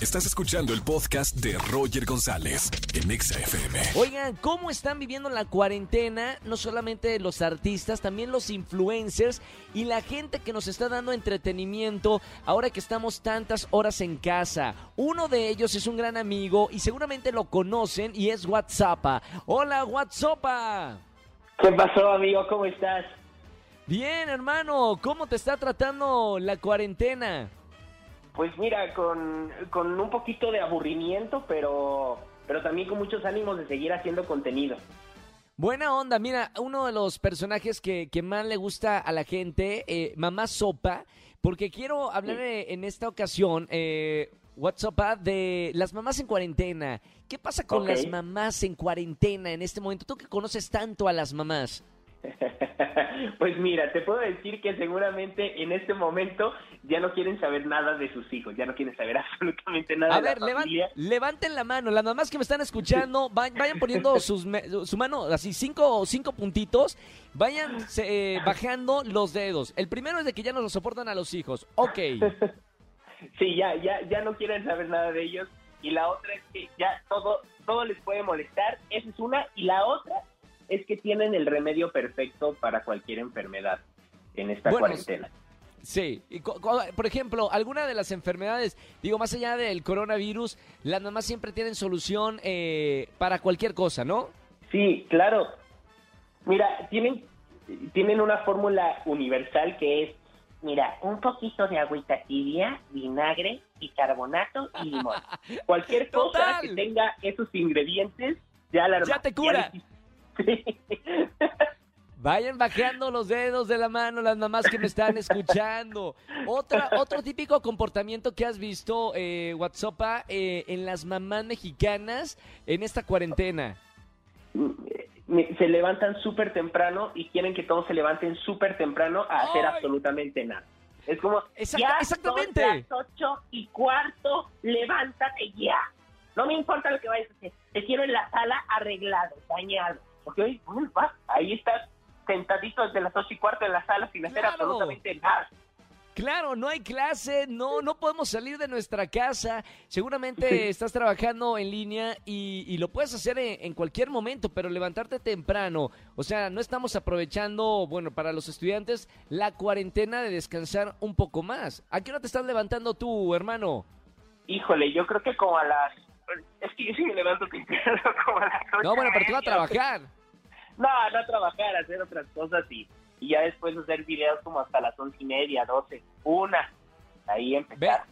Estás escuchando el podcast de Roger González en Exa FM. Oigan, ¿cómo están viviendo la cuarentena? No solamente los artistas, también los influencers y la gente que nos está dando entretenimiento ahora que estamos tantas horas en casa. Uno de ellos es un gran amigo y seguramente lo conocen y es WhatsApp. Hola, WhatsApp. ¿Qué pasó, amigo? ¿Cómo estás? Bien, hermano. ¿Cómo te está tratando la cuarentena? Pues mira, con, con un poquito de aburrimiento, pero, pero también con muchos ánimos de seguir haciendo contenido. Buena onda, mira, uno de los personajes que, que más le gusta a la gente, eh, Mamá Sopa, porque quiero hablar eh, en esta ocasión, eh, WhatsApp, de las mamás en cuarentena. ¿Qué pasa con las mamás en cuarentena en este momento? Tú que conoces tanto a las mamás. pues mira, te puedo decir que seguramente en este momento ya no quieren saber nada de sus hijos, ya no quieren saber absolutamente nada A de ver, la levan- levanten la mano. Las mamás que me están escuchando, va- vayan poniendo sus su mano, así cinco, cinco puntitos. Vayan eh, bajando los dedos. El primero es de que ya no lo soportan a los hijos. Ok. Sí, ya, ya, ya no quieren saber nada de ellos. Y la otra es que ya todo, todo les puede molestar. Esa es una. Y la otra es que tienen el remedio perfecto para cualquier enfermedad en esta Bueno, cuarentena. Sí, y por ejemplo, alguna de las enfermedades, digo, más allá del coronavirus, las mamás siempre tienen solución eh, para cualquier cosa, ¿no? Sí, claro. Mira, tienen, tienen una fórmula universal que es, mira, un poquito de agüita tibia, vinagre, bicarbonato y limón. Cualquier cosa Total. que tenga esos ingredientes, ya la Ya te cura. ya- Sí. Vayan bajando los dedos de la mano las mamás que me están escuchando. Otra, otro típico comportamiento que has visto, eh, WhatsApp, eh, en las mamás mexicanas en esta cuarentena. Me- se levantan súper temprano y quieren que todos se levanten súper temprano a hacer ¡Ay! absolutamente nada. Es como, ya exactamente. son las ocho y cuarto, levántate ya. No me importa lo que vayas a hacer. Te quiero en la sala arreglado, bañado. ¿Ok? Bueno, va, ahí estás sentadito desde las ocho y cuarto en la sala sin hacer Claro. absolutamente nada. Claro, no hay clase, no, no podemos salir de nuestra casa. Seguramente estás trabajando en línea y, y lo puedes hacer en, en cualquier momento, pero levantarte temprano. O sea, no estamos aprovechando, bueno, para los estudiantes, la cuarentena de descansar un poco más. ¿A qué hora te estás levantando tú, hermano? Híjole, yo creo que como a las... Es que yo sí me levanto temprano como a las. No, bueno, pero tú vas a trabajar. No, no a trabajar, hacer otras cosas y, y ya después hacer videos como hasta las once y media, doce, una. Ahí Ve, empezar.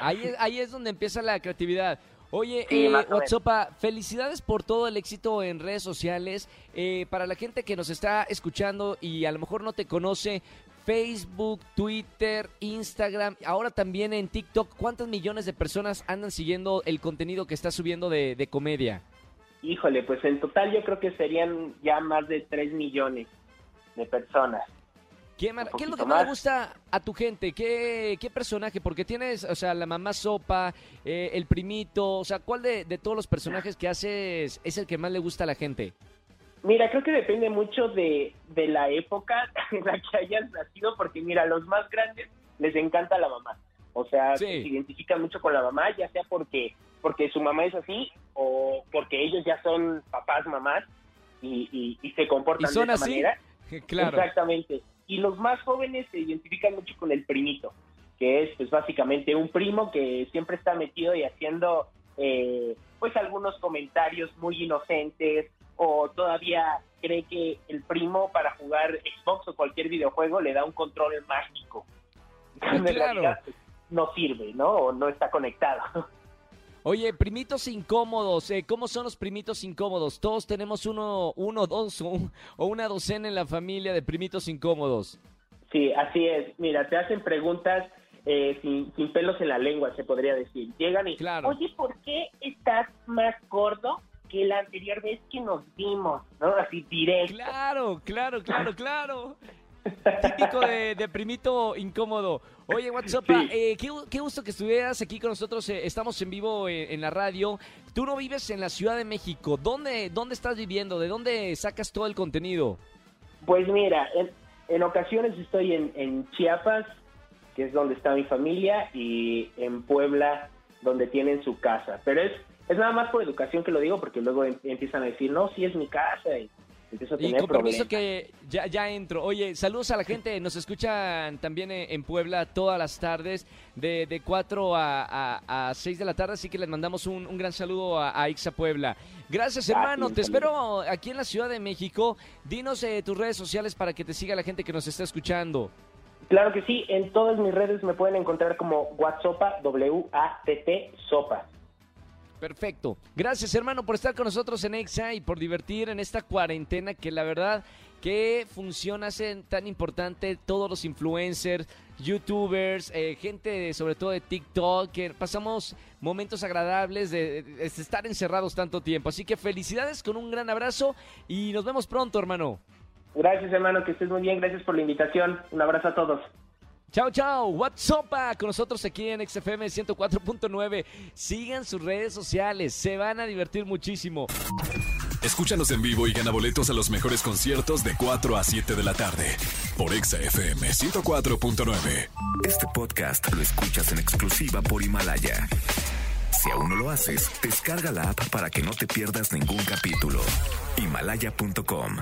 ahí es, ahí es donde empieza la creatividad. Oye, Sí, eh. Otsopa, felicidades por todo el éxito en redes sociales. Eh, para la gente que nos está escuchando y a lo mejor no te conoce, Facebook, Twitter, Instagram, ahora también en TikTok, ¿cuántos millones de personas andan siguiendo el contenido que estás subiendo de, de comedia? Híjole, pues en total yo creo que serían ya más de 3 millones de personas. ¿Qué, es lo que más le gusta a tu gente? ¿Qué, qué personaje? Porque tienes, o sea, la mamá sopa, eh, el primito, o sea, ¿cuál de, de todos los personajes que haces es el que más le gusta a la gente? Mira, creo que depende mucho de, de la época en la que hayas nacido, porque mira, a los más grandes les encanta la mamá. O sea, Sí. se identifican mucho con la mamá, ya sea porque, porque su mamá es así o porque ellos ya son papás, mamás y, y, y se ¿Y comportan son de esa así? manera. Claro. Exactamente. Y los más jóvenes se identifican mucho con el primito, que es pues básicamente un primo que siempre está metido y haciendo eh, pues algunos comentarios muy inocentes o todavía cree que el primo para jugar Xbox o cualquier videojuego le da un control mágico. Cuando en realidad, no sirve, ¿no? O no está conectado. Oye, primitos incómodos, eh, ¿cómo son los primitos incómodos? Todos tenemos uno, uno, dos o, un- o una docena en la familia de primitos incómodos. Sí, así es. Mira, te hacen preguntas eh, sin, sin pelos en la lengua, se podría decir. Llegan y, Claro. oye, ¿por qué estás más gordo que la anterior vez que nos vimos? ¿No? Así directo. Claro, claro, claro, claro. Típico de, primito incómodo. Oye, WhatsApp, eh, qué, gusto que estuvieras aquí con nosotros. Eh, estamos en vivo eh, en la radio. Tú no vives en la Ciudad de México. ¿Dónde, dónde estás viviendo? ¿De dónde sacas todo el contenido? Pues mira, en, ocasiones estoy en, en Chiapas, que es donde está mi familia, y en Puebla, donde tienen su casa. Pero es, es nada más por educación que lo digo, porque luego em, empiezan a decir, no, sí es mi casa. Y, y con permiso que ya, ya entro. Oye, saludos a la gente. Nos escuchan también en Puebla todas las tardes de, de 4 a, a, 6 de la tarde. Así que les mandamos un, un gran saludo a, a, Ixa Puebla. Gracias, hermano. Te espero aquí en la Ciudad de México. Dinos eh, tus redes sociales para que te siga la gente que nos está escuchando. Claro que sí. En todas mis redes me pueden encontrar como WhatsApp, W-A-T-T, Sopa. Perfecto. Gracias, hermano, por estar con nosotros en EXA y por divertir en esta cuarentena que la verdad que funciona hace tan importante todos los influencers, youtubers, eh, gente sobre todo de TikTok, que pasamos momentos agradables de, estar encerrados tanto tiempo. Así que felicidades con un gran abrazo y nos vemos pronto, hermano. Gracias, hermano, que estés muy bien. Gracias por la invitación. Un abrazo a todos. Chao, chao. WhatsApp con nosotros aquí en XFM 104.9. Sigan sus redes sociales. Se van a divertir muchísimo. Escúchanos en vivo y gana boletos a los mejores conciertos de 4 a 7 de la tarde por XFM 104.9. Este podcast lo escuchas en exclusiva por Himalaya. Si aún no lo haces, descarga la app para que no te pierdas ningún capítulo. Himalaya.com